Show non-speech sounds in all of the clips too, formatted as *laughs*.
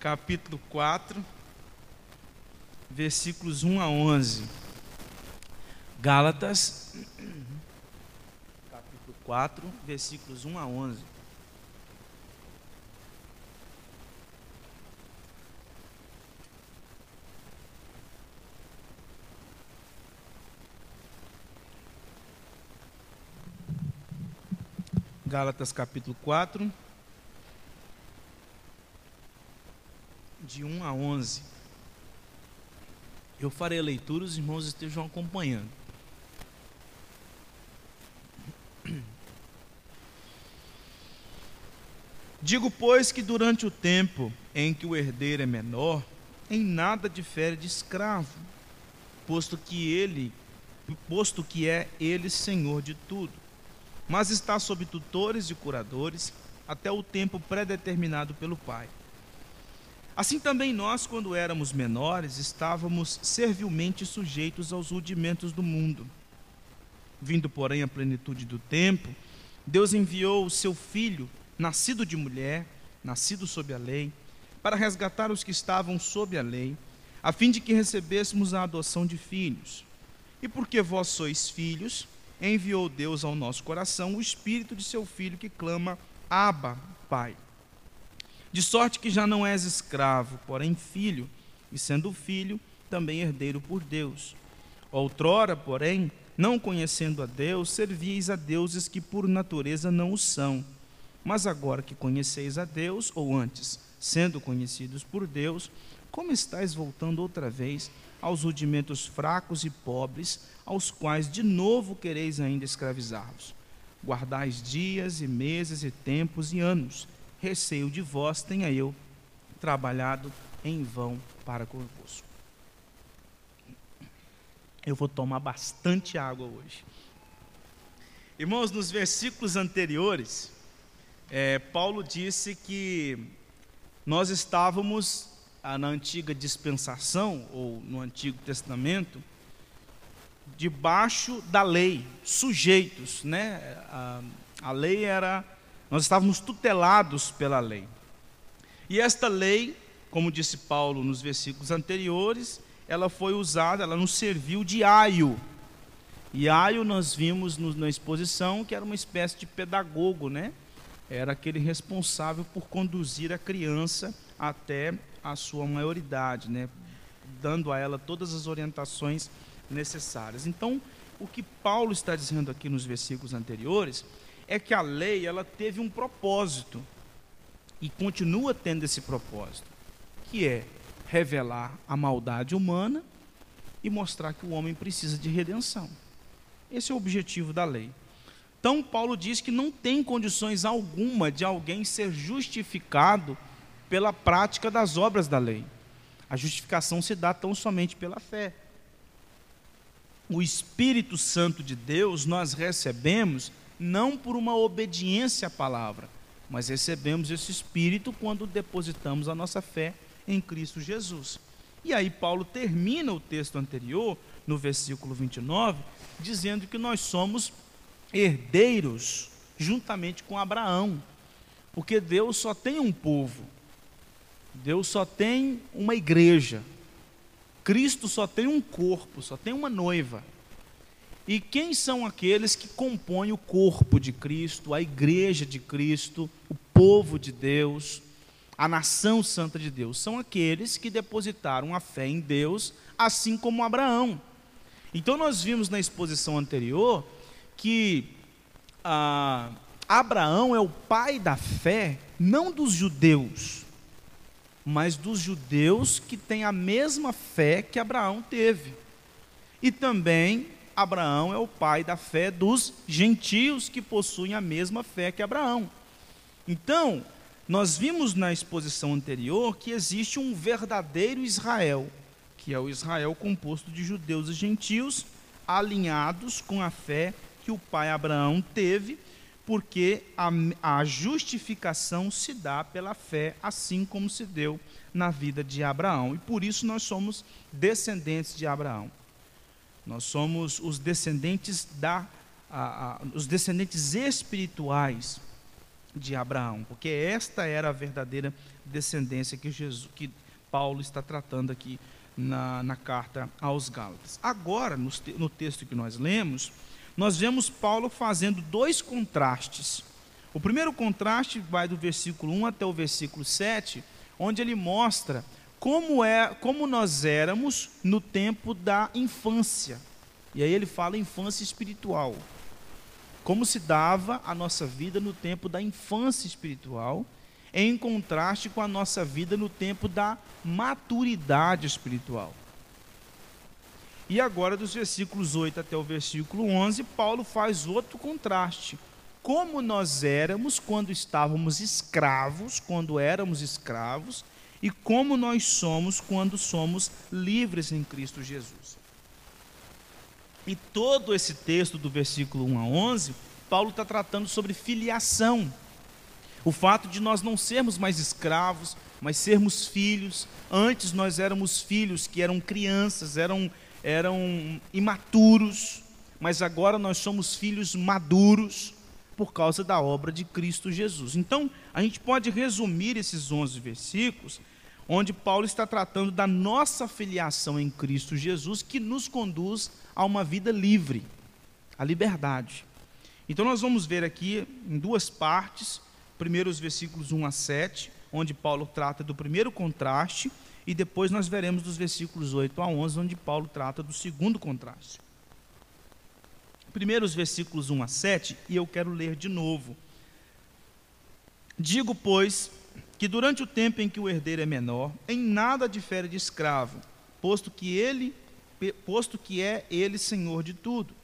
capítulo 4, versículos 1 a 11. Gálatas, capítulo 4, versículos 1 a 11. Gálatas capítulo 4, de 1 a 11. Eu farei a leitura, os irmãos estejam acompanhando. *clears throat* Digo, pois, que durante o tempo em que o herdeiro é menor, em nada difere de escravo, posto que ele, posto que é ele senhor de tudo, mas está sob tutores e curadores até o tempo predeterminado pelo Pai. Assim também nós, quando éramos menores, estávamos servilmente sujeitos aos rudimentos do mundo. Vindo, porém, à plenitude do tempo, Deus enviou o seu Filho, nascido de mulher, nascido sob a lei, para resgatar os que estavam sob a lei, a fim de que recebêssemos a adoção de filhos. E porque vós sois filhos, enviou Deus ao nosso coração o Espírito de seu Filho que clama: Abba, Pai. De sorte que já não és escravo, porém filho, e sendo filho, também herdeiro por Deus. Outrora, porém, não conhecendo a Deus, servíeis a deuses que por natureza não o são. Mas agora que conheceis a Deus, ou antes, sendo conhecidos por Deus, como estáis voltando outra vez aos rudimentos fracos e pobres, aos quais de novo quereis ainda escravizar-vos? Guardais dias e meses e tempos e anos receio de vós tenha eu trabalhado em vão para convosco. Eu vou tomar bastante água hoje. Irmãos, nos versículos anteriores, é, Paulo disse que nós estávamos ah, na antiga dispensação, ou no Antigo Testamento, debaixo da lei, sujeitos, né? A, a lei era nós estávamos tutelados pela lei. E esta lei, como disse Paulo nos versículos anteriores, ela foi usada, ela nos serviu de aio. E aio nós vimos no, na exposição que era uma espécie de pedagogo, né? Era aquele responsável por conduzir a criança até a sua maioridade, né? Dando a ela todas as orientações necessárias. Então, o que Paulo está dizendo aqui nos versículos anteriores é que a lei ela teve um propósito e continua tendo esse propósito, que é revelar a maldade humana e mostrar que o homem precisa de redenção. Esse é o objetivo da lei. Então, Paulo diz que não tem condições alguma de alguém ser justificado pela prática das obras da lei. A justificação se dá tão somente pela fé. O Espírito Santo de Deus nós recebemos não por uma obediência à palavra, mas recebemos esse Espírito quando depositamos a nossa fé em Cristo Jesus. E aí, Paulo termina o texto anterior, no versículo 29, dizendo que nós somos herdeiros juntamente com Abraão, porque Deus só tem um povo, Deus só tem uma igreja, Cristo só tem um corpo, só tem uma noiva. E quem são aqueles que compõem o corpo de Cristo, a igreja de Cristo, o povo de Deus, a nação santa de Deus? São aqueles que depositaram a fé em Deus, assim como Abraão. Então, nós vimos na exposição anterior que ah, Abraão é o pai da fé, não dos judeus, mas dos judeus que têm a mesma fé que Abraão teve. E também Abraão é o pai da fé dos gentios que possuem a mesma fé que Abraão. Então, nós vimos na exposição anterior que existe um verdadeiro Israel, que é o Israel composto de judeus e gentios, alinhados com a fé que o pai Abraão teve, porque a, a justificação se dá pela fé, assim como se deu na vida de Abraão. E por isso nós somos descendentes de Abraão. Nós somos os descendentes da a, a, os descendentes espirituais de Abraão, porque esta era a verdadeira descendência que Jesus, que Paulo está tratando aqui na, na carta aos Gálatas. Agora, no, no texto que nós lemos, nós vemos Paulo fazendo dois contrastes. O primeiro contraste vai do versículo 1 até o versículo 7, onde ele mostra como é, como nós éramos no tempo da infância. E aí ele fala infância espiritual. Como se dava a nossa vida no tempo da infância espiritual, em contraste com a nossa vida no tempo da maturidade espiritual. E agora, dos versículos 8 até o versículo 11, Paulo faz outro contraste. Como nós éramos quando estávamos escravos, quando éramos escravos, e como nós somos quando somos livres em Cristo Jesus. E todo esse texto, do versículo 1 a 11, Paulo está tratando sobre filiação. O fato de nós não sermos mais escravos, mas sermos filhos. Antes nós éramos filhos que eram crianças, eram eram imaturos, mas agora nós somos filhos maduros por causa da obra de Cristo Jesus. Então, a gente pode resumir esses 11 versículos, onde Paulo está tratando da nossa filiação em Cristo Jesus, que nos conduz a uma vida livre, a liberdade. Então, nós vamos ver aqui em duas partes, primeiro os versículos 1 a 7, onde Paulo trata do primeiro contraste e depois nós veremos dos versículos 8 a 11, onde Paulo trata do segundo contraste. Primeiro os versículos 1 a 7, e eu quero ler de novo. Digo, pois, que durante o tempo em que o herdeiro é menor, em nada difere de escravo, posto que ele, posto que é ele senhor de tudo,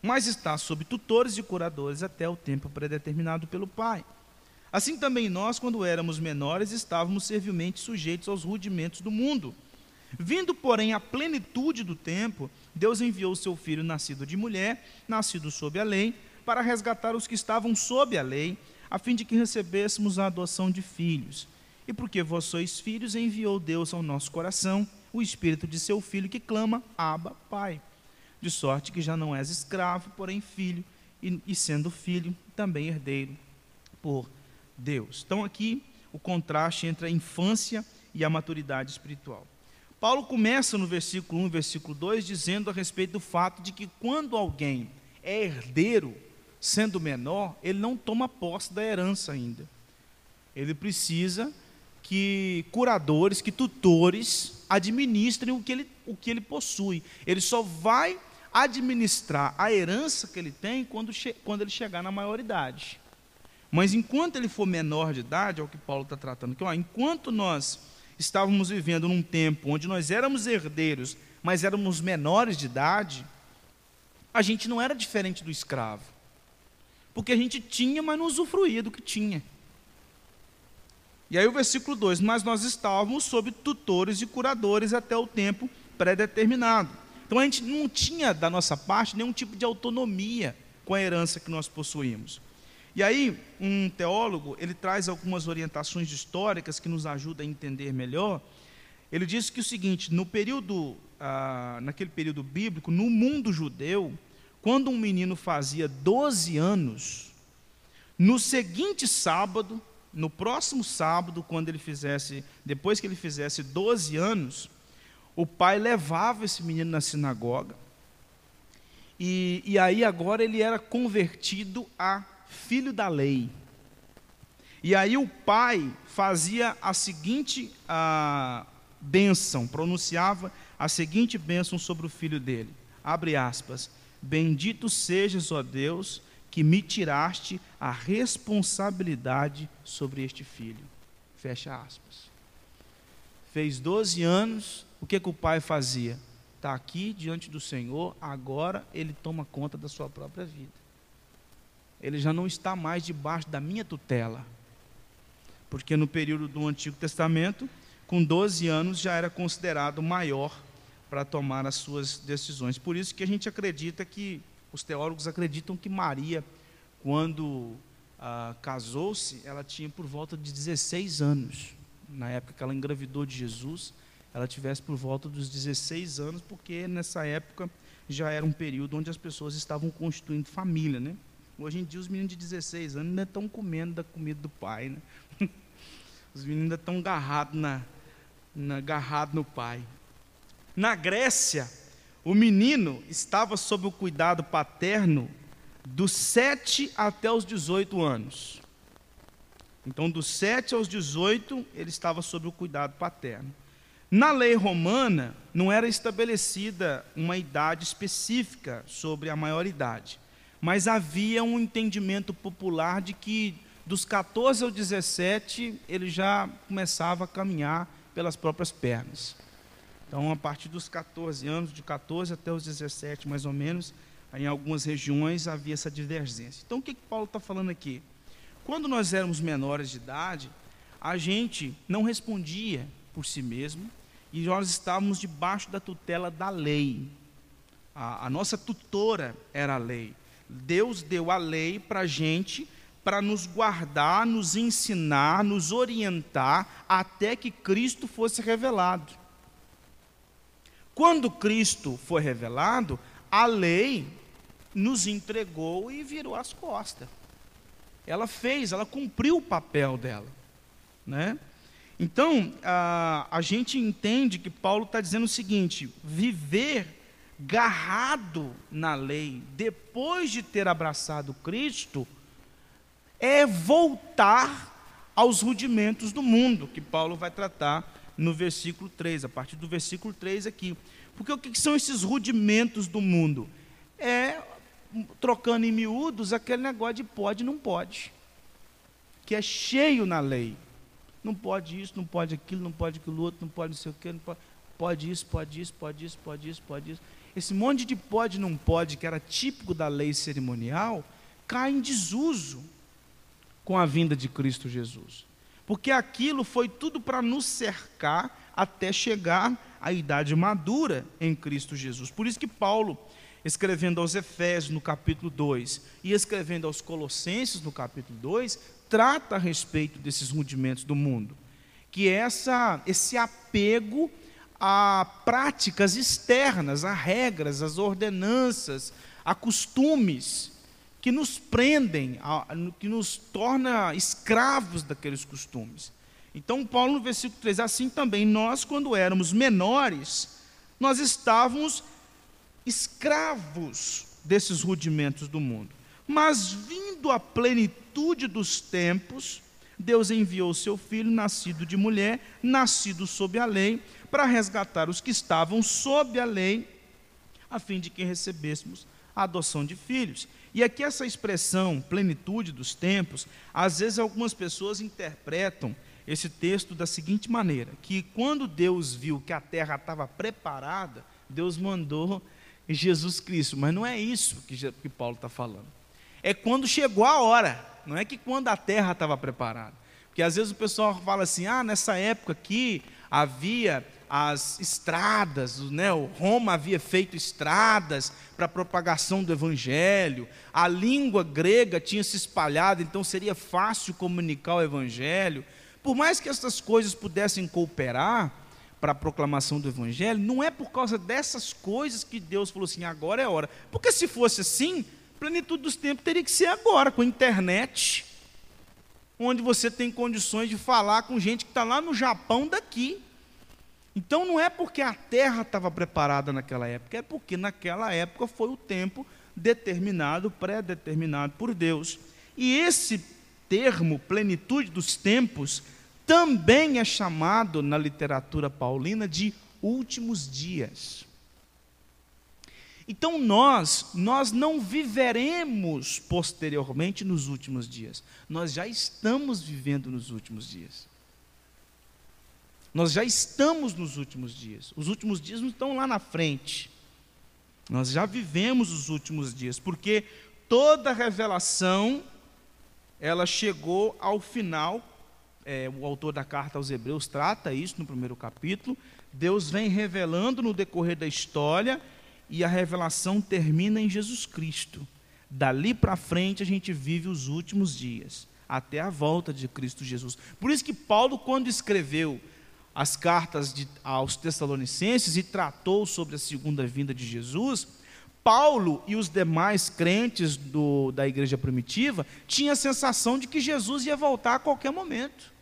mas está sob tutores e curadores até o tempo predeterminado pelo pai. Assim também nós, quando éramos menores, estávamos servilmente sujeitos aos rudimentos do mundo. Vindo, porém, à plenitude do tempo, Deus enviou o seu filho nascido de mulher, nascido sob a lei, para resgatar os que estavam sob a lei, a fim de que recebêssemos a adoção de filhos. E porque vós sois filhos, enviou Deus ao nosso coração o espírito de seu filho que clama: Abba, Pai. De sorte que já não és escravo, porém filho, e, e sendo filho, também herdeiro por Deus. Então, aqui o contraste entre a infância e a maturidade espiritual. Paulo começa no versículo 1 versículo 2 dizendo a respeito do fato de que quando alguém é herdeiro, sendo menor, ele não toma posse da herança ainda. Ele precisa que curadores, que tutores administrem o que ele, o que ele possui. Ele só vai administrar a herança que ele tem quando, quando ele chegar na maioridade. Mas enquanto ele for menor de idade, é o que Paulo está tratando aqui, ó, enquanto nós estávamos vivendo num tempo onde nós éramos herdeiros, mas éramos menores de idade, a gente não era diferente do escravo. Porque a gente tinha, mas não usufruía do que tinha. E aí o versículo 2: Mas nós estávamos sob tutores e curadores até o tempo pré-determinado. Então a gente não tinha da nossa parte nenhum tipo de autonomia com a herança que nós possuímos. E aí, um teólogo, ele traz algumas orientações históricas que nos ajudam a entender melhor. Ele diz que o seguinte, no período, ah, naquele período bíblico, no mundo judeu, quando um menino fazia 12 anos, no seguinte sábado, no próximo sábado, quando ele fizesse, depois que ele fizesse 12 anos, o pai levava esse menino na sinagoga, e, e aí agora ele era convertido a filho da lei. E aí o pai fazia a seguinte a bênção, pronunciava a seguinte bênção sobre o filho dele. Abre aspas. Bendito sejas, ó Deus, que me tiraste a responsabilidade sobre este filho. Fecha aspas. Fez 12 anos, o que, que o pai fazia? Está aqui diante do Senhor, agora ele toma conta da sua própria vida ele já não está mais debaixo da minha tutela. Porque no período do Antigo Testamento, com 12 anos já era considerado maior para tomar as suas decisões. Por isso que a gente acredita que, os teólogos acreditam que Maria, quando ah, casou-se, ela tinha por volta de 16 anos. Na época que ela engravidou de Jesus, ela tivesse por volta dos 16 anos, porque nessa época já era um período onde as pessoas estavam constituindo família, né? Hoje em dia os meninos de 16 anos ainda estão comendo da comida do pai, né? *laughs* Os meninos ainda estão agarrados na, na, agarrado no pai. Na Grécia, o menino estava sob o cuidado paterno dos 7 até os 18 anos. Então, dos 7 aos 18, ele estava sob o cuidado paterno. Na lei romana, não era estabelecida uma idade específica sobre a maioridade, mas havia um entendimento popular de que dos 14 aos 17 ele já começava a caminhar pelas próprias pernas. Então, a partir dos 14 anos, de 14 até os 17 mais ou menos, em algumas regiões havia essa divergência. Então, o que, que Paulo está falando aqui? Quando nós éramos menores de idade, a gente não respondia por si mesmo e nós estávamos debaixo da tutela da lei. A, a nossa tutora era a lei. Deus deu a lei para a gente para nos guardar, nos ensinar, nos orientar até que Cristo fosse revelado. Quando Cristo foi revelado, a lei nos entregou e virou as costas ela fez, ela cumpriu o papel dela. Né? Então, a, a gente entende que Paulo está dizendo o seguinte: viver garrado na lei, depois de ter abraçado Cristo, é voltar aos rudimentos do mundo, que Paulo vai tratar no versículo 3, a partir do versículo 3 aqui. Porque o que são esses rudimentos do mundo? É trocando em miúdos aquele negócio de pode não pode, que é cheio na lei. Não pode isso, não pode aquilo, não pode aquilo outro, não pode não sei o quê, não pode, pode isso, pode isso, pode isso, pode isso, pode isso. Esse monte de pode não pode, que era típico da lei cerimonial, cai em desuso com a vinda de Cristo Jesus. Porque aquilo foi tudo para nos cercar até chegar à idade madura em Cristo Jesus. Por isso que Paulo escrevendo aos Efésios no capítulo 2 e escrevendo aos Colossenses no capítulo 2, trata a respeito desses rudimentos do mundo, que essa, esse apego a práticas externas, a regras, as ordenanças, a costumes que nos prendem, que nos torna escravos daqueles costumes. Então, Paulo, no versículo 3, assim também, nós, quando éramos menores, nós estávamos escravos desses rudimentos do mundo. Mas vindo a plenitude dos tempos, Deus enviou seu filho, nascido de mulher, nascido sob a lei, para resgatar os que estavam sob a lei, a fim de que recebêssemos a adoção de filhos. E aqui essa expressão, plenitude dos tempos, às vezes algumas pessoas interpretam esse texto da seguinte maneira: que quando Deus viu que a terra estava preparada, Deus mandou Jesus Cristo. Mas não é isso que, que Paulo está falando. É quando chegou a hora, não é que quando a terra estava preparada. Porque às vezes o pessoal fala assim: ah, nessa época aqui havia as estradas, né? O Roma havia feito estradas para a propagação do evangelho, a língua grega tinha se espalhado, então seria fácil comunicar o evangelho. Por mais que essas coisas pudessem cooperar, para a proclamação do Evangelho, não é por causa dessas coisas que Deus falou assim, agora é hora. Porque se fosse assim, plenitude dos tempos teria que ser agora, com a internet, onde você tem condições de falar com gente que está lá no Japão daqui. Então não é porque a terra estava preparada naquela época, é porque naquela época foi o tempo determinado, pré-determinado por Deus. E esse termo, plenitude dos tempos, também é chamado na literatura paulina de últimos dias. Então nós, nós não viveremos posteriormente nos últimos dias. Nós já estamos vivendo nos últimos dias. Nós já estamos nos últimos dias. Os últimos dias não estão lá na frente. Nós já vivemos os últimos dias, porque toda revelação ela chegou ao final é, o autor da carta aos Hebreus trata isso no primeiro capítulo. Deus vem revelando no decorrer da história e a revelação termina em Jesus Cristo. Dali para frente a gente vive os últimos dias, até a volta de Cristo Jesus. Por isso que Paulo, quando escreveu as cartas de, aos Tessalonicenses e tratou sobre a segunda vinda de Jesus, Paulo e os demais crentes do, da igreja primitiva tinham a sensação de que Jesus ia voltar a qualquer momento.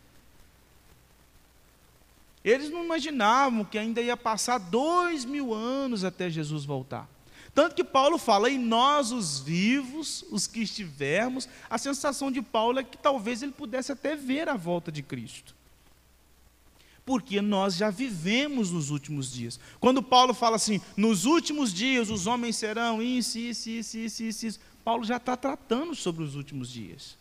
Eles não imaginavam que ainda ia passar dois mil anos até Jesus voltar. Tanto que Paulo fala, e nós, os vivos, os que estivermos, a sensação de Paulo é que talvez ele pudesse até ver a volta de Cristo. Porque nós já vivemos nos últimos dias. Quando Paulo fala assim, nos últimos dias os homens serão isso, isso, isso, isso, isso, isso Paulo já está tratando sobre os últimos dias.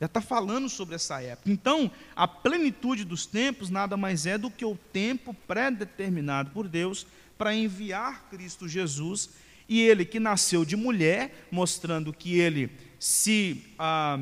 Já está falando sobre essa época. Então, a plenitude dos tempos nada mais é do que o tempo pré-determinado por Deus para enviar Cristo Jesus e ele que nasceu de mulher, mostrando que ele se, ah,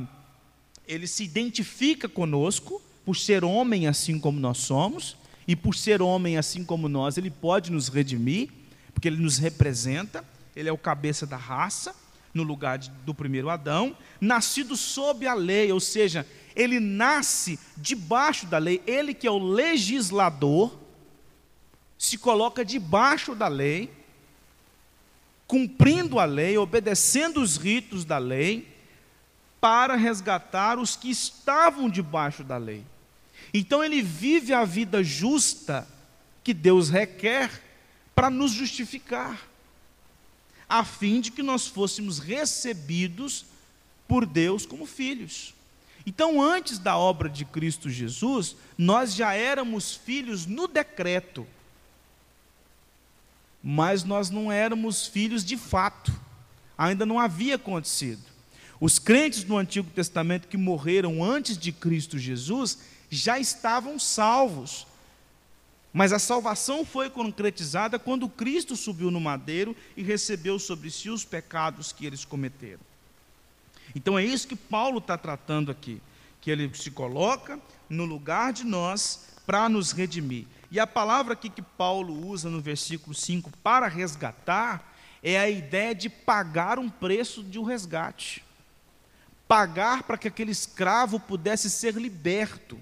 ele se identifica conosco, por ser homem assim como nós somos, e por ser homem assim como nós, ele pode nos redimir, porque ele nos representa, ele é o cabeça da raça, no lugar do primeiro Adão, nascido sob a lei, ou seja, ele nasce debaixo da lei, ele que é o legislador, se coloca debaixo da lei, cumprindo a lei, obedecendo os ritos da lei, para resgatar os que estavam debaixo da lei. Então ele vive a vida justa que Deus requer para nos justificar, a fim de que nós fôssemos recebidos por Deus como filhos. Então, antes da obra de Cristo Jesus, nós já éramos filhos no decreto mas nós não éramos filhos de fato, ainda não havia acontecido. Os crentes do Antigo Testamento que morreram antes de Cristo Jesus já estavam salvos, mas a salvação foi concretizada quando Cristo subiu no madeiro e recebeu sobre si os pecados que eles cometeram. Então é isso que Paulo está tratando aqui, que ele se coloca no lugar de nós para nos redimir. E a palavra aqui que Paulo usa no versículo 5 para resgatar é a ideia de pagar um preço de um resgate. Pagar para que aquele escravo pudesse ser liberto.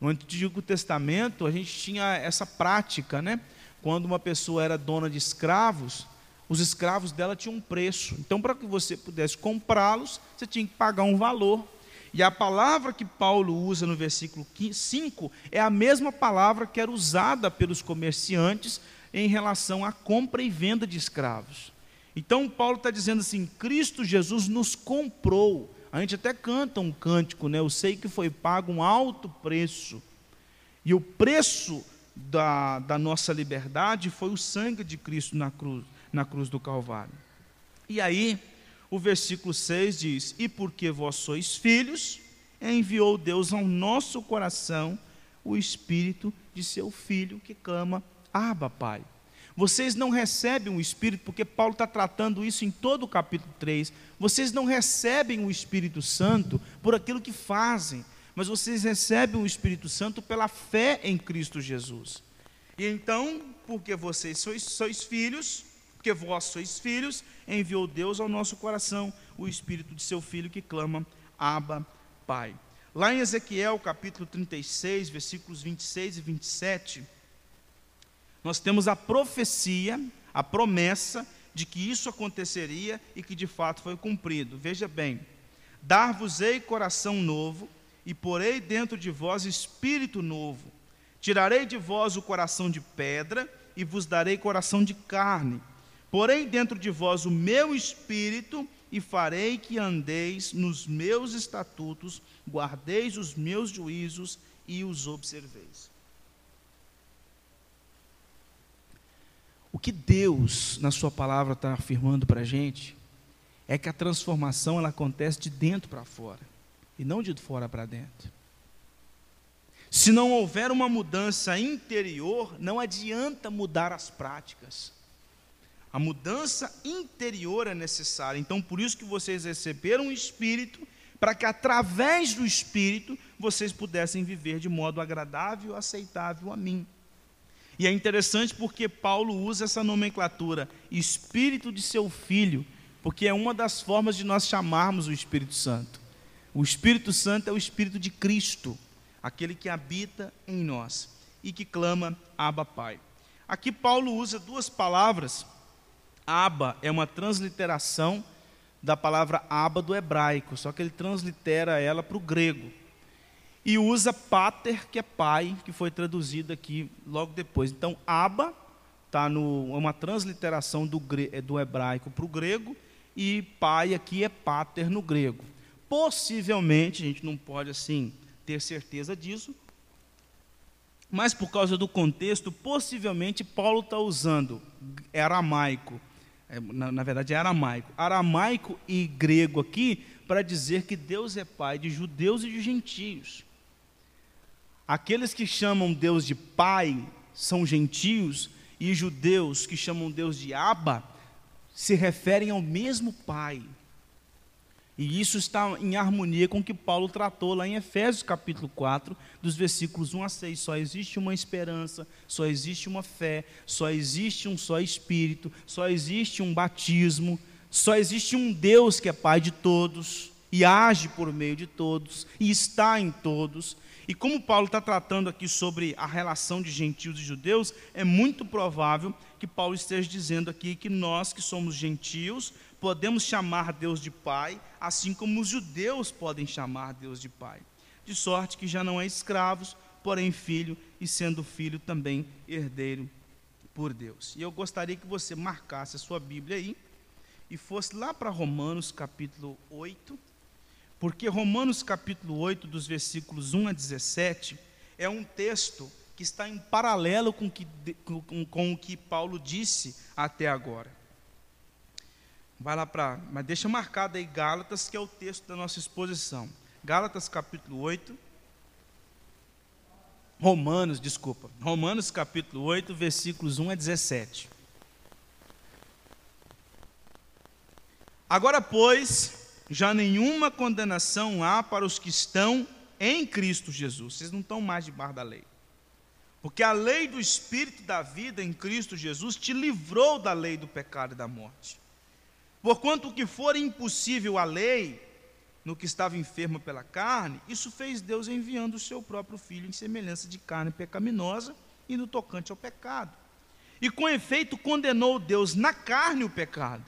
No Antigo Testamento, a gente tinha essa prática, né? Quando uma pessoa era dona de escravos, os escravos dela tinham um preço. Então, para que você pudesse comprá-los, você tinha que pagar um valor. E a palavra que Paulo usa no versículo 5 é a mesma palavra que era usada pelos comerciantes em relação à compra e venda de escravos. Então, Paulo está dizendo assim: Cristo Jesus nos comprou. A gente até canta um cântico, né? Eu sei que foi pago um alto preço. E o preço da, da nossa liberdade foi o sangue de Cristo na cruz, na cruz do Calvário. E aí, o versículo 6 diz: E porque vós sois filhos, enviou Deus ao nosso coração o espírito de seu filho que clama: Abba, Pai. Vocês não recebem o Espírito, porque Paulo está tratando isso em todo o capítulo 3. Vocês não recebem o Espírito Santo por aquilo que fazem, mas vocês recebem o Espírito Santo pela fé em Cristo Jesus. E então, porque vocês sois, sois filhos, porque vós sois filhos, enviou Deus ao nosso coração o Espírito de seu Filho que clama, Abba, Pai. Lá em Ezequiel, capítulo 36, versículos 26 e 27, nós temos a profecia, a promessa de que isso aconteceria e que de fato foi cumprido. Veja bem: Dar-vos-ei coração novo, e porei dentro de vós espírito novo. Tirarei de vós o coração de pedra, e vos darei coração de carne Porém, dentro de vós o meu espírito, e farei que andeis nos meus estatutos, guardeis os meus juízos e os observeis. Que Deus, na Sua palavra, está afirmando para a gente é que a transformação ela acontece de dentro para fora e não de fora para dentro. Se não houver uma mudança interior, não adianta mudar as práticas. A mudança interior é necessária. Então, por isso que vocês receberam o Espírito, para que através do Espírito vocês pudessem viver de modo agradável, aceitável a mim. E é interessante porque Paulo usa essa nomenclatura, Espírito de seu Filho, porque é uma das formas de nós chamarmos o Espírito Santo. O Espírito Santo é o Espírito de Cristo, aquele que habita em nós e que clama Abba Pai. Aqui Paulo usa duas palavras Aba é uma transliteração da palavra aba do hebraico, só que ele translitera ela para o grego. E usa pater, que é pai, que foi traduzido aqui logo depois. Então, aba está no é uma transliteração do, é, do hebraico para o grego, e pai aqui é pater no grego. Possivelmente, a gente não pode assim ter certeza disso, mas por causa do contexto, possivelmente Paulo está usando aramaico, é, na, na verdade é aramaico, aramaico e grego aqui, para dizer que Deus é pai de judeus e de gentios. Aqueles que chamam Deus de pai são gentios, e judeus que chamam Deus de Abba se referem ao mesmo pai. E isso está em harmonia com o que Paulo tratou lá em Efésios capítulo 4, dos versículos 1 a 6. Só existe uma esperança, só existe uma fé, só existe um só Espírito, só existe um batismo, só existe um Deus que é Pai de todos e age por meio de todos e está em todos. E como Paulo está tratando aqui sobre a relação de gentios e judeus, é muito provável que Paulo esteja dizendo aqui que nós que somos gentios podemos chamar Deus de Pai, assim como os judeus podem chamar Deus de Pai. De sorte que já não é escravos, porém filho, e sendo filho também herdeiro por Deus. E eu gostaria que você marcasse a sua Bíblia aí e fosse lá para Romanos capítulo 8, porque Romanos capítulo 8, dos versículos 1 a 17, é um texto que está em paralelo com, que, com, com o que Paulo disse até agora. Vai lá para. Mas deixa marcado aí Gálatas, que é o texto da nossa exposição. Gálatas capítulo 8. Romanos, desculpa. Romanos capítulo 8, versículos 1 a 17. Agora, pois, já nenhuma condenação há para os que estão em Cristo Jesus. Vocês não estão mais debaixo da lei. Porque a lei do Espírito da vida em Cristo Jesus te livrou da lei do pecado e da morte. Porquanto o que for impossível à lei, no que estava enfermo pela carne, isso fez Deus enviando o seu próprio filho em semelhança de carne pecaminosa e no tocante ao pecado. E com efeito condenou Deus na carne o pecado,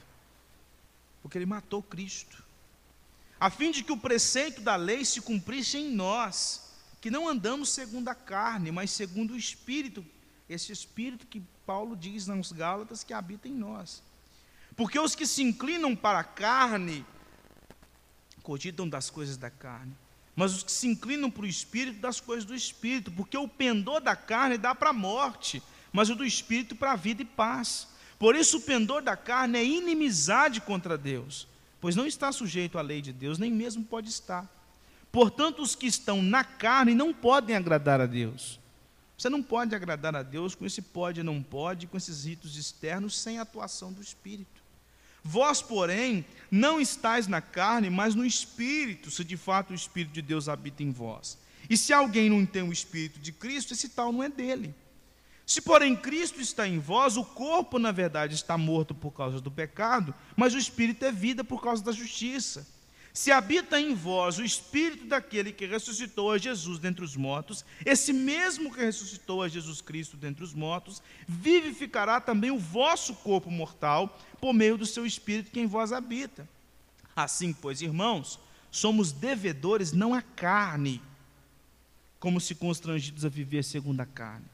porque ele matou Cristo, a fim de que o preceito da lei se cumprisse em nós, que não andamos segundo a carne, mas segundo o Espírito, esse Espírito que Paulo diz nos Gálatas que habita em nós. Porque os que se inclinam para a carne cogitam das coisas da carne, mas os que se inclinam para o espírito, das coisas do espírito, porque o pendor da carne dá para a morte, mas o do espírito para a vida e paz. Por isso, o pendor da carne é inimizade contra Deus, pois não está sujeito à lei de Deus, nem mesmo pode estar. Portanto, os que estão na carne não podem agradar a Deus. Você não pode agradar a Deus com esse pode e não pode, com esses ritos externos, sem a atuação do Espírito. Vós, porém, não estáis na carne, mas no Espírito, se de fato o Espírito de Deus habita em vós. E se alguém não tem o Espírito de Cristo, esse tal não é dele. Se, porém, Cristo está em vós, o corpo, na verdade, está morto por causa do pecado, mas o Espírito é vida por causa da justiça. Se habita em vós o espírito daquele que ressuscitou a Jesus dentre os mortos, esse mesmo que ressuscitou a Jesus Cristo dentre os mortos, vivificará também o vosso corpo mortal por meio do seu espírito que em vós habita. Assim, pois, irmãos, somos devedores não à carne, como se constrangidos a viver segundo a carne.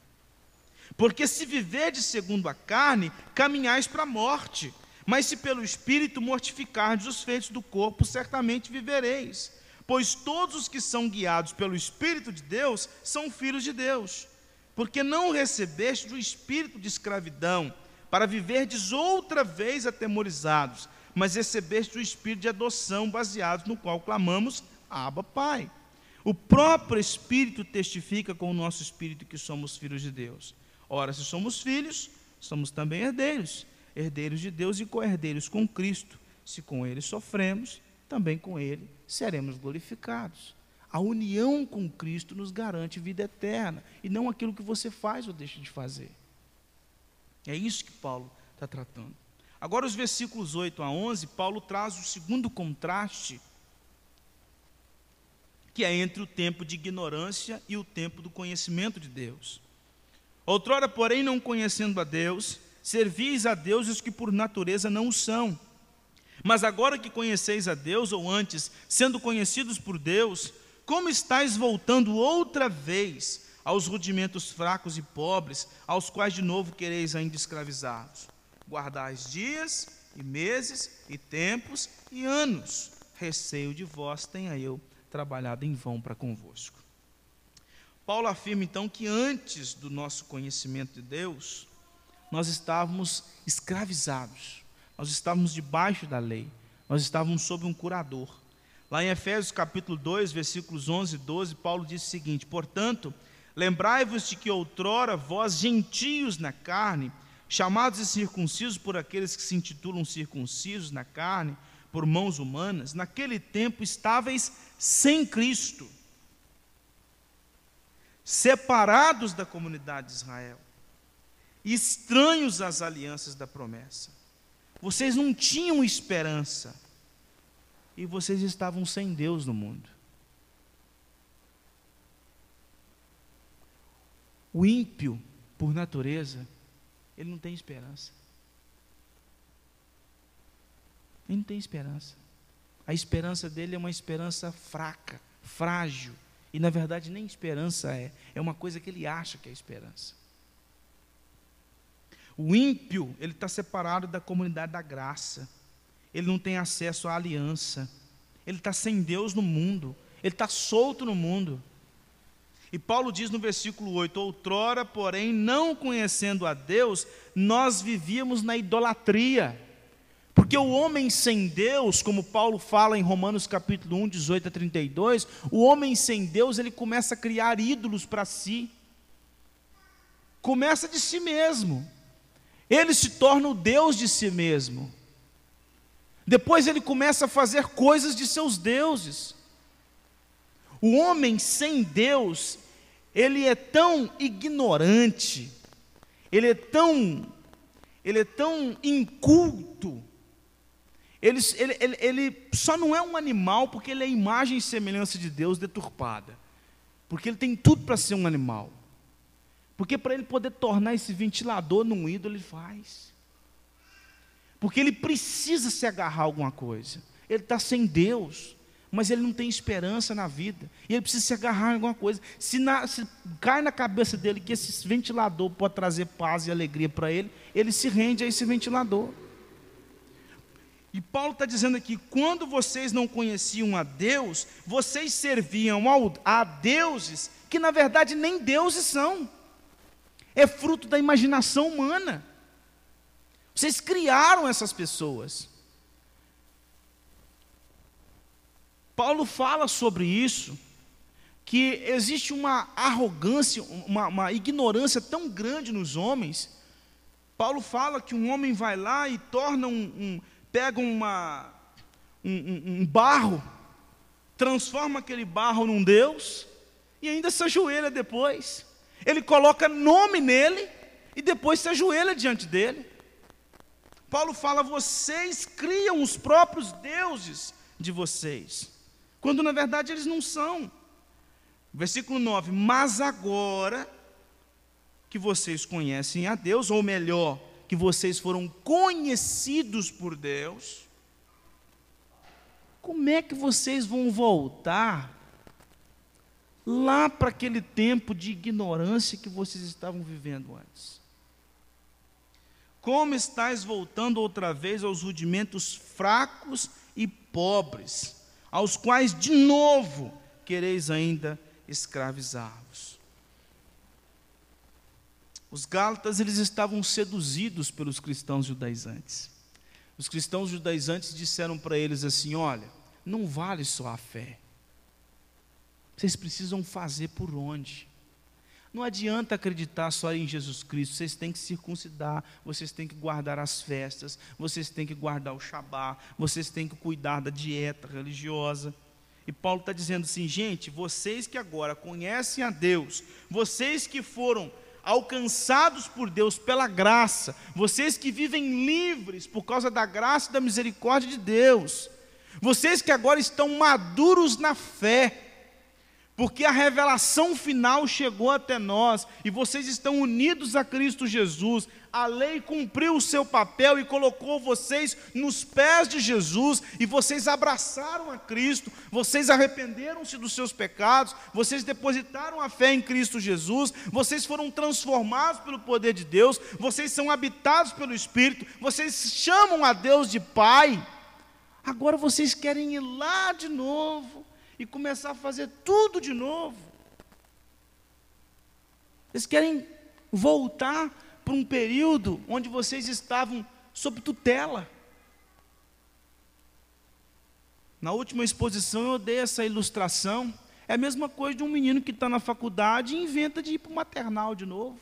Porque se viverdes segundo a carne, caminhais para a morte. Mas se pelo Espírito mortificardes os feitos do corpo, certamente vivereis. Pois todos os que são guiados pelo Espírito de Deus são filhos de Deus. Porque não recebeste o espírito de escravidão, para viverdes outra vez atemorizados, mas recebeste o espírito de adoção, baseado no qual clamamos, Abba, Pai. O próprio Espírito testifica com o nosso espírito que somos filhos de Deus. Ora, se somos filhos, somos também herdeiros herdeiros de Deus e co-herdeiros com Cristo. Se com ele sofremos, também com ele seremos glorificados. A união com Cristo nos garante vida eterna e não aquilo que você faz ou deixa de fazer. É isso que Paulo está tratando. Agora, os versículos 8 a 11, Paulo traz o segundo contraste, que é entre o tempo de ignorância e o tempo do conhecimento de Deus. Outrora, porém, não conhecendo a Deus, servis a deuses que por natureza não o são. Mas agora que conheceis a Deus, ou antes, sendo conhecidos por Deus, como estáis voltando outra vez aos rudimentos fracos e pobres, aos quais de novo quereis ainda escravizá-los? Guardais dias e meses e tempos e anos. Receio de vós tenha eu trabalhado em vão para convosco. Paulo afirma então que antes do nosso conhecimento de Deus, nós estávamos escravizados, nós estávamos debaixo da lei, nós estávamos sob um curador. Lá em Efésios capítulo 2, versículos 11 e 12, Paulo diz o seguinte: Portanto, lembrai-vos de que outrora vós, gentios na carne, chamados e circuncisos por aqueles que se intitulam circuncisos na carne, por mãos humanas, naquele tempo estáveis sem Cristo, separados da comunidade de Israel estranhos às alianças da promessa. Vocês não tinham esperança. E vocês estavam sem Deus no mundo. O ímpio, por natureza, ele não tem esperança. Ele não tem esperança. A esperança dele é uma esperança fraca, frágil. E na verdade nem esperança é, é uma coisa que ele acha que é esperança. O ímpio, ele está separado da comunidade da graça. Ele não tem acesso à aliança. Ele está sem Deus no mundo. Ele está solto no mundo. E Paulo diz no versículo 8: Outrora, porém, não conhecendo a Deus, nós vivíamos na idolatria. Porque o homem sem Deus, como Paulo fala em Romanos capítulo 1, 18 a 32, o homem sem Deus, ele começa a criar ídolos para si. Começa de si mesmo. Ele se torna o Deus de si mesmo. Depois ele começa a fazer coisas de seus deuses. O homem sem Deus, ele é tão ignorante, ele é tão, ele é tão inculto, ele, ele, ele, ele só não é um animal porque ele é imagem e semelhança de Deus deturpada, porque ele tem tudo para ser um animal. Porque para ele poder tornar esse ventilador num ídolo, ele faz. Porque ele precisa se agarrar a alguma coisa. Ele está sem Deus, mas ele não tem esperança na vida. E ele precisa se agarrar a alguma coisa. Se, na, se cai na cabeça dele que esse ventilador pode trazer paz e alegria para ele, ele se rende a esse ventilador. E Paulo está dizendo aqui: quando vocês não conheciam a Deus, vocês serviam ao, a deuses que na verdade nem deuses são é fruto da imaginação humana. Vocês criaram essas pessoas. Paulo fala sobre isso, que existe uma arrogância, uma, uma ignorância tão grande nos homens. Paulo fala que um homem vai lá e torna um, um pega uma, um, um barro, transforma aquele barro num Deus e ainda se ajoelha depois ele coloca nome nele e depois se ajoelha diante dele. Paulo fala: vocês criam os próprios deuses de vocês, quando na verdade eles não são. Versículo 9: Mas agora que vocês conhecem a Deus, ou melhor, que vocês foram conhecidos por Deus, como é que vocês vão voltar lá para aquele tempo de ignorância que vocês estavam vivendo antes. Como estáis voltando outra vez aos rudimentos fracos e pobres, aos quais de novo quereis ainda escravizar-vos? Os gálatas eles estavam seduzidos pelos cristãos judaizantes. Os cristãos judaizantes disseram para eles assim: olha, não vale só a fé vocês precisam fazer por onde? Não adianta acreditar só em Jesus Cristo, vocês têm que circuncidar, vocês têm que guardar as festas, vocês têm que guardar o Shabá, vocês têm que cuidar da dieta religiosa. E Paulo está dizendo assim, gente, vocês que agora conhecem a Deus, vocês que foram alcançados por Deus pela graça, vocês que vivem livres por causa da graça e da misericórdia de Deus, vocês que agora estão maduros na fé, porque a revelação final chegou até nós e vocês estão unidos a Cristo Jesus. A lei cumpriu o seu papel e colocou vocês nos pés de Jesus e vocês abraçaram a Cristo, vocês arrependeram-se dos seus pecados, vocês depositaram a fé em Cristo Jesus, vocês foram transformados pelo poder de Deus, vocês são habitados pelo Espírito, vocês chamam a Deus de Pai. Agora vocês querem ir lá de novo e começar a fazer tudo de novo. Eles querem voltar para um período onde vocês estavam sob tutela. Na última exposição eu dei essa ilustração. É a mesma coisa de um menino que está na faculdade e inventa de ir para o maternal de novo.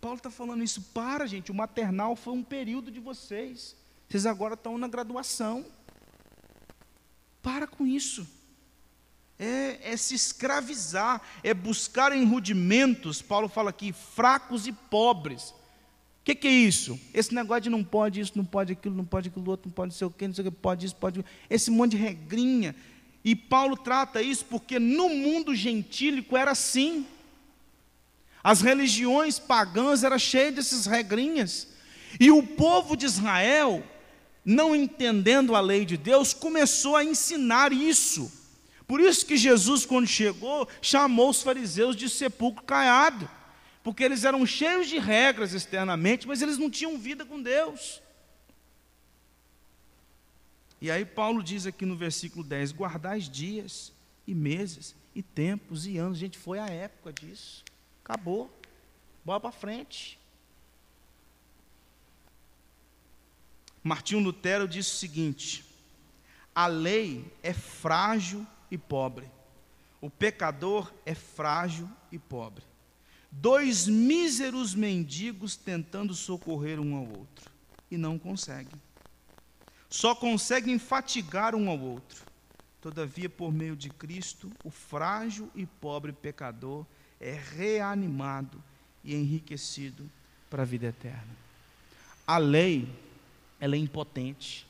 Paulo está falando isso, para gente, o maternal foi um período de vocês. Vocês agora estão na graduação. Para com isso. É, é, se escravizar, é buscar em rudimentos, Paulo fala aqui, fracos e pobres. O que, que, é isso? Esse negócio de não pode isso, não pode aquilo, não pode aquilo outro, não pode sei o que, não sei o que, pode isso, pode. Esse monte de regrinha. E Paulo trata isso porque no mundo gentílico era assim. As religiões pagãs eram cheias dessas regrinhas. E o povo de Israel não entendendo a lei de Deus, começou a ensinar isso. Por isso que Jesus, quando chegou, chamou os fariseus de sepulcro caiado, porque eles eram cheios de regras externamente, mas eles não tinham vida com Deus. E aí Paulo diz aqui no versículo 10: guardais dias e meses e tempos e anos. Gente, foi a época disso. Acabou. Bora para frente. Martinho Lutero disse o seguinte: a lei é frágil e pobre, o pecador é frágil e pobre. Dois míseros mendigos tentando socorrer um ao outro e não conseguem. Só conseguem fatigar um ao outro. Todavia, por meio de Cristo, o frágil e pobre pecador é reanimado e enriquecido para a vida eterna. A lei ela é impotente.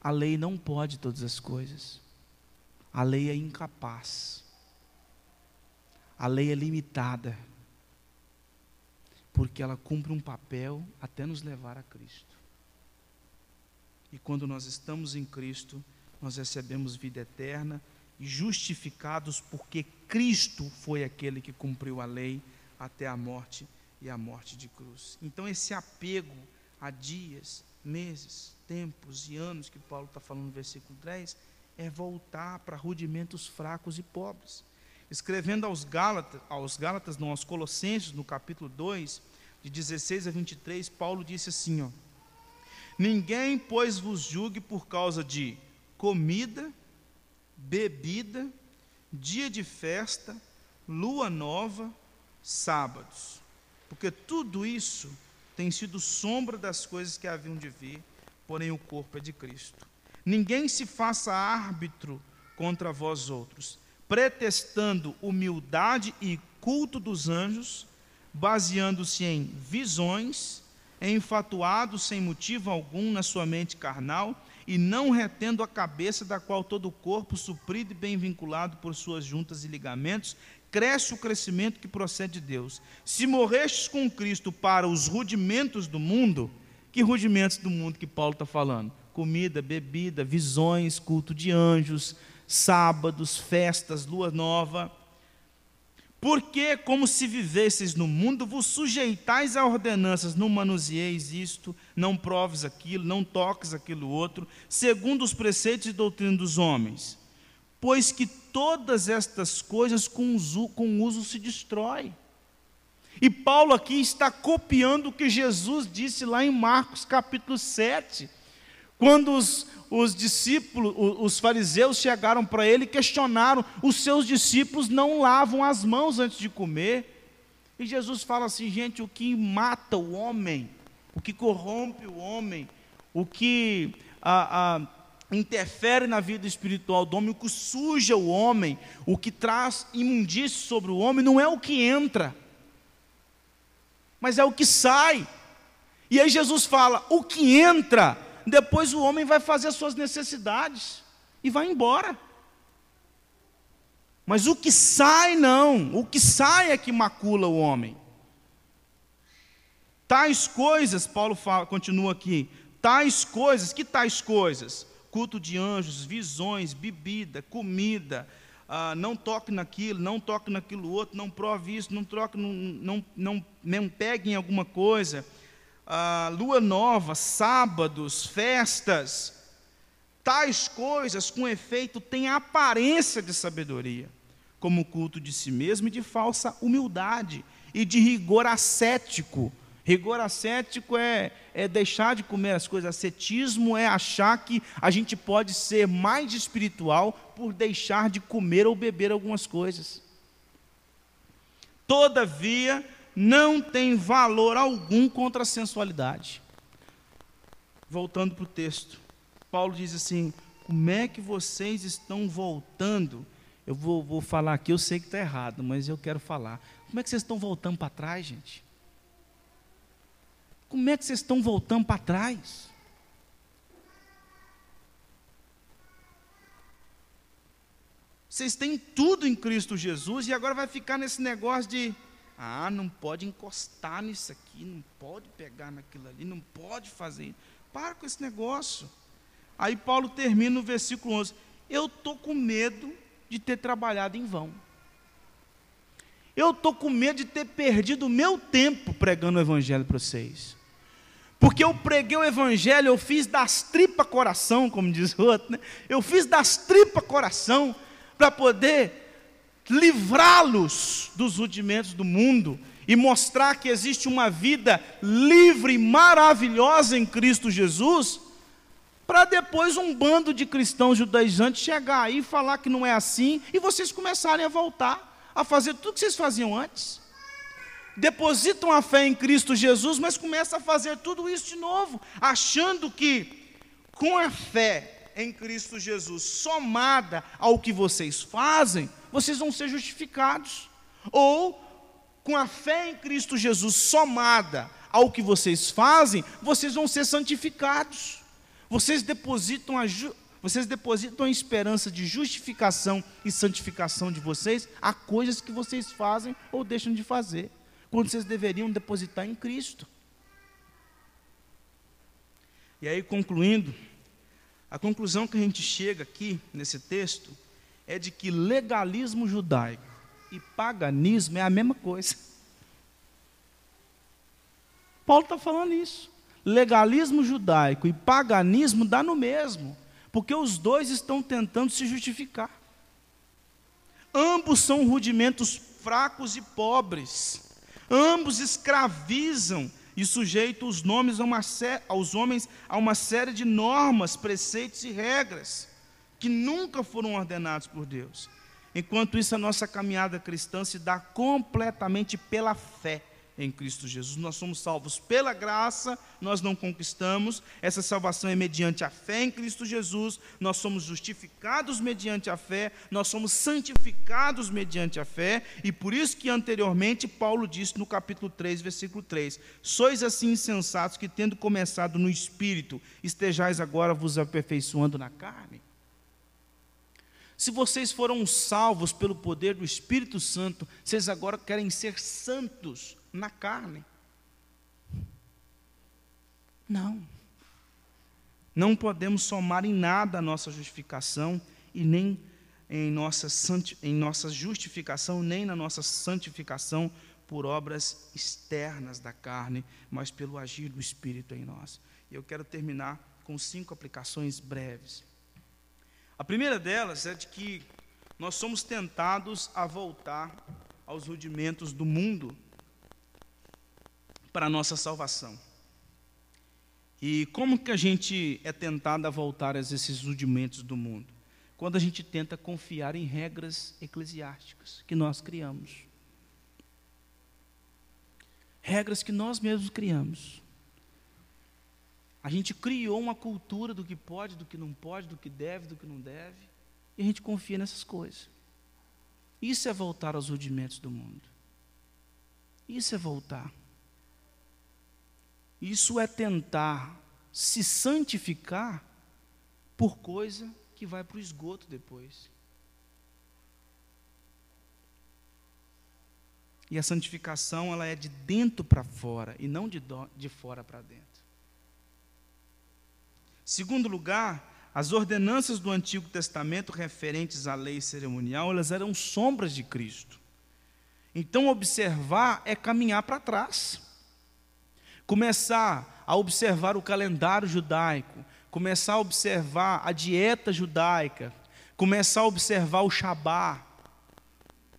A lei não pode todas as coisas. A lei é incapaz. A lei é limitada. Porque ela cumpre um papel até nos levar a Cristo. E quando nós estamos em Cristo, nós recebemos vida eterna e justificados porque Cristo foi aquele que cumpriu a lei até a morte e a morte de cruz. Então, esse apego a dias, meses, tempos e anos que Paulo está falando no versículo 10 é voltar para rudimentos fracos e pobres. Escrevendo aos Gálatas, aos Gálatas, não, aos Colossenses, no capítulo 2, de 16 a 23, Paulo disse assim: ó, Ninguém, pois, vos julgue por causa de comida, bebida, dia de festa, lua nova, sábados porque tudo isso tem sido sombra das coisas que haviam de vir, porém o corpo é de Cristo. Ninguém se faça árbitro contra vós outros, pretextando humildade e culto dos anjos, baseando-se em visões, enfatuado sem motivo algum na sua mente carnal, e não retendo a cabeça da qual todo o corpo, suprido e bem vinculado por suas juntas e ligamentos, cresce o crescimento que procede de Deus. Se morrestes com Cristo para os rudimentos do mundo, que rudimentos do mundo que Paulo está falando? Comida, bebida, visões, culto de anjos, sábados, festas, lua nova. Porque, como se vivesseis no mundo, vos sujeitais a ordenanças, não manusieis isto, não proves aquilo, não toques aquilo outro, segundo os preceitos e doutrina dos homens pois que todas estas coisas com uso, com uso se destrói. E Paulo aqui está copiando o que Jesus disse lá em Marcos capítulo 7, quando os, os discípulos, os fariseus chegaram para ele e questionaram: os seus discípulos não lavam as mãos antes de comer. E Jesus fala assim, gente, o que mata o homem, o que corrompe o homem, o que a, a interfere na vida espiritual do homem, o que suja o homem, o que traz imundície sobre o homem, não é o que entra, mas é o que sai. E aí Jesus fala: o que entra depois o homem vai fazer as suas necessidades e vai embora. Mas o que sai, não. O que sai é que macula o homem. Tais coisas, Paulo fala, continua aqui, tais coisas, que tais coisas? Culto de anjos, visões, bebida, comida, ah, não toque naquilo, não toque naquilo outro, não prove isso, não troque, não, não, não, não pegue em alguma coisa, ah, lua nova, sábados, festas, tais coisas com efeito têm a aparência de sabedoria, como culto de si mesmo e de falsa humildade e de rigor ascético, Rigor ascético é, é deixar de comer as coisas. Ascetismo é achar que a gente pode ser mais espiritual por deixar de comer ou beber algumas coisas. Todavia, não tem valor algum contra a sensualidade. Voltando para o texto, Paulo diz assim: como é que vocês estão voltando? Eu vou, vou falar aqui, eu sei que está errado, mas eu quero falar. Como é que vocês estão voltando para trás, gente? Como é que vocês estão voltando para trás? Vocês têm tudo em Cristo Jesus e agora vai ficar nesse negócio de ah, não pode encostar nisso aqui, não pode pegar naquilo ali, não pode fazer. Para com esse negócio. Aí Paulo termina no versículo 11: Eu estou com medo de ter trabalhado em vão. Eu estou com medo de ter perdido o meu tempo pregando o Evangelho para vocês. Porque eu preguei o evangelho, eu fiz das tripas coração, como diz o outro, né? eu fiz das tripas coração para poder livrá-los dos rudimentos do mundo e mostrar que existe uma vida livre e maravilhosa em Cristo Jesus, para depois um bando de cristãos judaizantes chegar aí e falar que não é assim e vocês começarem a voltar a fazer tudo que vocês faziam antes depositam a fé em Cristo Jesus, mas começam a fazer tudo isso de novo, achando que com a fé em Cristo Jesus somada ao que vocês fazem, vocês vão ser justificados. Ou com a fé em Cristo Jesus somada ao que vocês fazem, vocês vão ser santificados. Vocês depositam a vocês depositam a esperança de justificação e santificação de vocês a coisas que vocês fazem ou deixam de fazer quando vocês deveriam depositar em Cristo. E aí, concluindo, a conclusão que a gente chega aqui nesse texto é de que legalismo judaico e paganismo é a mesma coisa. Paulo está falando isso. Legalismo judaico e paganismo dá no mesmo, porque os dois estão tentando se justificar. Ambos são rudimentos fracos e pobres. Ambos escravizam e sujeitam os nomes aos homens a uma série de normas, preceitos e regras que nunca foram ordenados por Deus. Enquanto isso, a nossa caminhada cristã se dá completamente pela fé em Cristo Jesus. Nós somos salvos pela graça, nós não conquistamos. Essa salvação é mediante a fé em Cristo Jesus. Nós somos justificados mediante a fé, nós somos santificados mediante a fé, e por isso que anteriormente Paulo disse no capítulo 3, versículo 3: Sois assim insensatos que tendo começado no espírito, estejais agora vos aperfeiçoando na carne. Se vocês foram salvos pelo poder do Espírito Santo, vocês agora querem ser santos na carne. Não. Não podemos somar em nada a nossa justificação e nem em nossa, em nossa justificação, nem na nossa santificação por obras externas da carne, mas pelo agir do Espírito em nós. E eu quero terminar com cinco aplicações breves. A primeira delas é de que nós somos tentados a voltar aos rudimentos do mundo para a nossa salvação. E como que a gente é tentado a voltar a esses rudimentos do mundo? Quando a gente tenta confiar em regras eclesiásticas que nós criamos. Regras que nós mesmos criamos. A gente criou uma cultura do que pode, do que não pode, do que deve, do que não deve, e a gente confia nessas coisas. Isso é voltar aos rudimentos do mundo. Isso é voltar. Isso é tentar se santificar por coisa que vai para o esgoto depois. E a santificação ela é de dentro para fora e não de, do, de fora para dentro. Segundo lugar, as ordenanças do Antigo Testamento referentes à lei cerimonial, elas eram sombras de Cristo. Então, observar é caminhar para trás. Começar a observar o calendário judaico, começar a observar a dieta judaica, começar a observar o Shabá,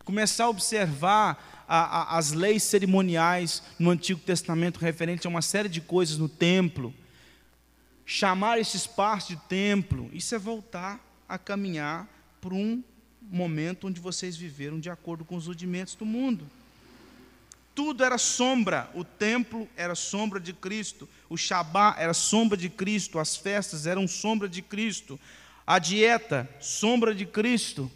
começar a observar a, a, as leis cerimoniais no Antigo Testamento referente a uma série de coisas no templo, chamar esse espaço de templo, isso é voltar a caminhar por um momento onde vocês viveram de acordo com os rudimentos do mundo. Tudo era sombra, o templo era sombra de Cristo, o Shabá era sombra de Cristo, as festas eram sombra de Cristo, a dieta, sombra de Cristo.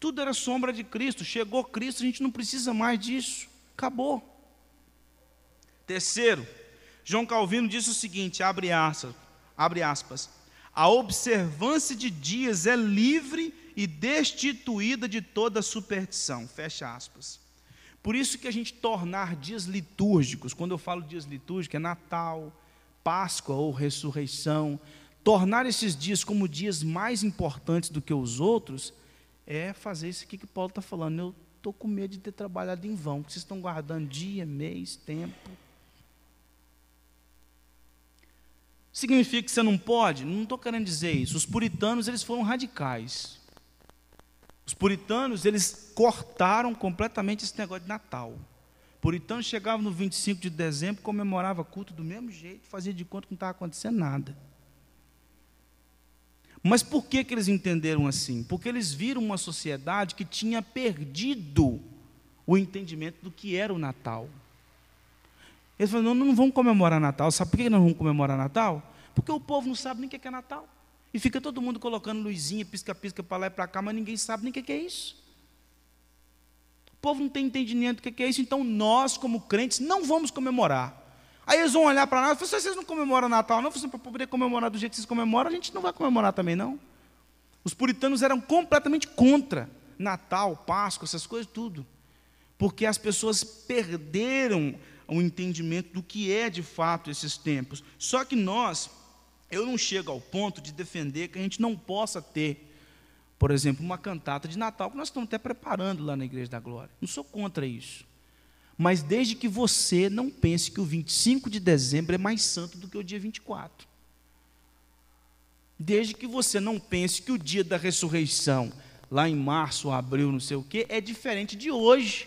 Tudo era sombra de Cristo. Chegou Cristo, a gente não precisa mais disso. Acabou. Terceiro, João Calvino disse o seguinte: abre aspas, abre aspas. A observância de dias é livre e destituída de toda superstição. Fecha aspas. Por isso que a gente tornar dias litúrgicos, quando eu falo dias litúrgicos, é Natal, Páscoa ou ressurreição, tornar esses dias como dias mais importantes do que os outros, é fazer isso aqui que Paulo está falando. Eu estou com medo de ter trabalhado em vão, porque vocês estão guardando dia, mês, tempo. Significa que você não pode? Não estou querendo dizer isso. Os puritanos, eles foram radicais. Os puritanos, eles cortaram completamente esse negócio de Natal. Puritanos chegavam no 25 de dezembro, comemorava culto do mesmo jeito, fazia de conta que não estava acontecendo nada. Mas por que, que eles entenderam assim? Porque eles viram uma sociedade que tinha perdido o entendimento do que era o Natal. Eles falaram: não, não vamos comemorar Natal. Sabe por que não vamos comemorar Natal? Porque o povo não sabe nem o que é Natal. E fica todo mundo colocando luzinha, pisca-pisca para lá e para cá, mas ninguém sabe nem o que é isso. O povo não tem entendimento do que é isso, então nós, como crentes, não vamos comemorar. Aí eles vão olhar para nós e falar, vocês não comemoram Natal, não? Para poder comemorar do jeito que vocês comemoram, a gente não vai comemorar também, não. Os puritanos eram completamente contra Natal, Páscoa, essas coisas, tudo. Porque as pessoas perderam o entendimento do que é de fato esses tempos. Só que nós, eu não chego ao ponto de defender que a gente não possa ter, por exemplo, uma cantata de Natal, que nós estamos até preparando lá na Igreja da Glória. Não sou contra isso. Mas desde que você não pense que o 25 de dezembro é mais santo do que o dia 24. Desde que você não pense que o dia da ressurreição, lá em março, abril, não sei o quê, é diferente de hoje.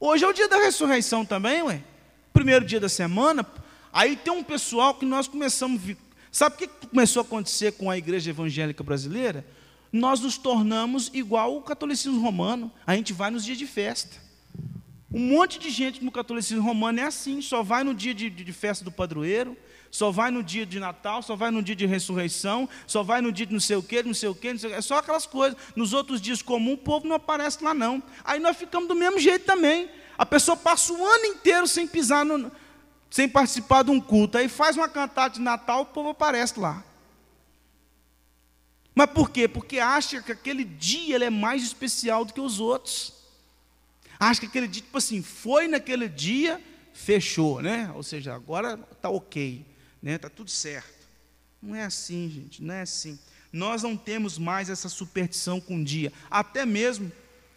Hoje é o dia da ressurreição também, ué. Primeiro dia da semana. Aí tem um pessoal que nós começamos. Sabe o que começou a acontecer com a igreja evangélica brasileira? Nós nos tornamos igual o catolicismo romano. A gente vai nos dias de festa. Um monte de gente no catolicismo romano é assim, só vai no dia de, de, de, festa do padroeiro, só vai no dia de Natal, só vai no dia de ressurreição, só vai no dia de não sei o quê, não sei o quê, não sei o quê. é só aquelas coisas. Nos outros dias comuns, o povo não aparece lá não. Aí nós ficamos do mesmo jeito também. A pessoa passa o ano inteiro sem pisar, no, sem participar de um culto. Aí faz uma cantada de Natal, o povo aparece lá. Mas por quê? Porque acha que aquele dia ele é mais especial do que os outros acha que aquele dia, tipo assim, foi naquele dia, fechou, né? Ou seja, agora está ok, né? Está tudo certo. Não é assim, gente, não é assim. Nós não temos mais essa superstição com o dia, até mesmo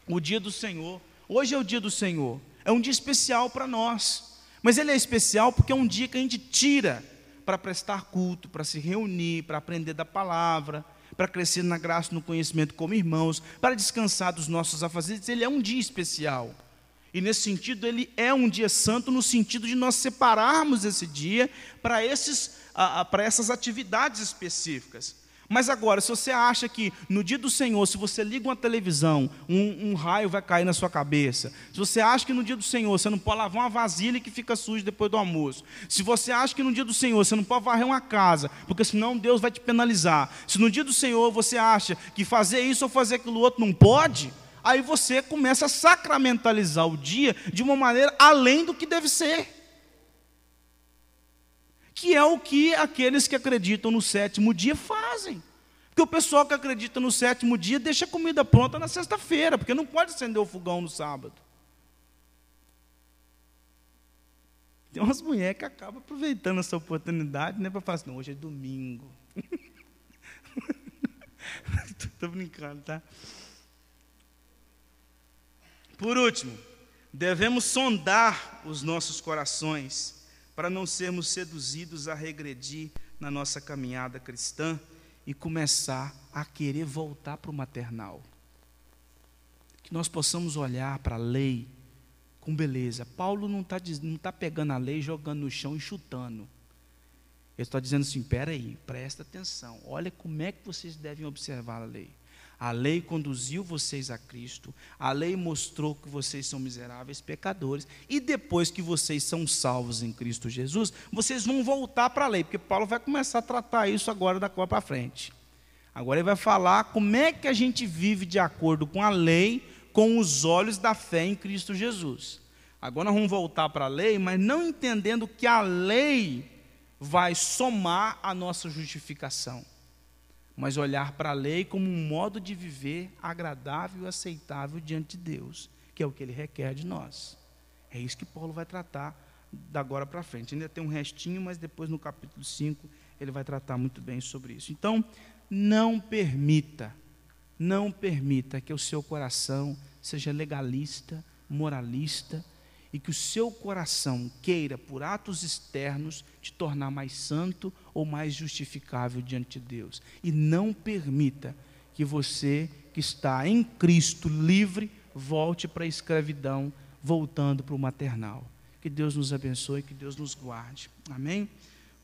o dia do Senhor. Hoje é o dia do Senhor, é um dia especial para nós, mas ele é especial porque é um dia que a gente tira para prestar culto, para se reunir, para aprender da palavra, para crescer na graça no conhecimento como irmãos, para descansar dos nossos afazeres. Ele é um dia especial. E nesse sentido, ele é um dia santo, no sentido de nós separarmos esse dia para, esses, para essas atividades específicas. Mas agora, se você acha que no dia do Senhor, se você liga uma televisão, um, um, raio vai cair na sua cabeça. Se você acha que no dia do Senhor você não pode lavar uma vasilha que fica suja depois do almoço. Se você acha que no dia do Senhor você não pode varrer uma casa, porque senão Deus vai te penalizar. Se no dia do Senhor você acha que fazer isso ou fazer aquilo outro não pode, aí você começa a sacramentalizar o dia de uma maneira além do que deve ser. Que é o que aqueles que acreditam no sétimo dia fazem. Porque o pessoal que acredita no sétimo dia deixa a comida pronta na sexta-feira, porque não pode acender o fogão no sábado. Tem umas mulheres que acabam aproveitando essa oportunidade né, para falar assim, não, hoje é domingo. *laughs* Estou brincando, tá? Por último, devemos sondar os nossos corações para não sermos seduzidos a regredir na nossa caminhada cristã e começar a querer voltar para o maternal. Que nós possamos olhar para a lei com beleza. Paulo não está não tá pegando a lei, jogando no chão e chutando. Ele está dizendo assim: peraí, presta atenção, olha como é que vocês devem observar a lei. A lei conduziu vocês a Cristo, a lei mostrou que vocês são miseráveis pecadores, e depois que vocês são salvos em Cristo Jesus, vocês vão voltar para a lei, porque Paulo vai começar a tratar isso agora da cor para frente. Agora ele vai falar como é que a gente vive de acordo com a lei, com os olhos da fé em Cristo Jesus. Agora nós vamos voltar para a lei, mas não entendendo que a lei vai somar a nossa justificação mas olhar para a lei como um modo de viver agradável e aceitável diante de Deus, que é o que ele requer de nós. É isso que Paulo vai tratar da agora para frente. Ainda tem um restinho, mas depois no capítulo 5 ele vai tratar muito bem sobre isso. Então, não permita, não permita que o seu coração seja legalista, moralista, e que o seu coração queira, por atos externos, te tornar mais santo ou mais justificável diante de Deus. E não permita que você, que está em Cristo livre, volte para a escravidão, voltando para o maternal. Que Deus nos abençoe, que Deus nos guarde. Amém?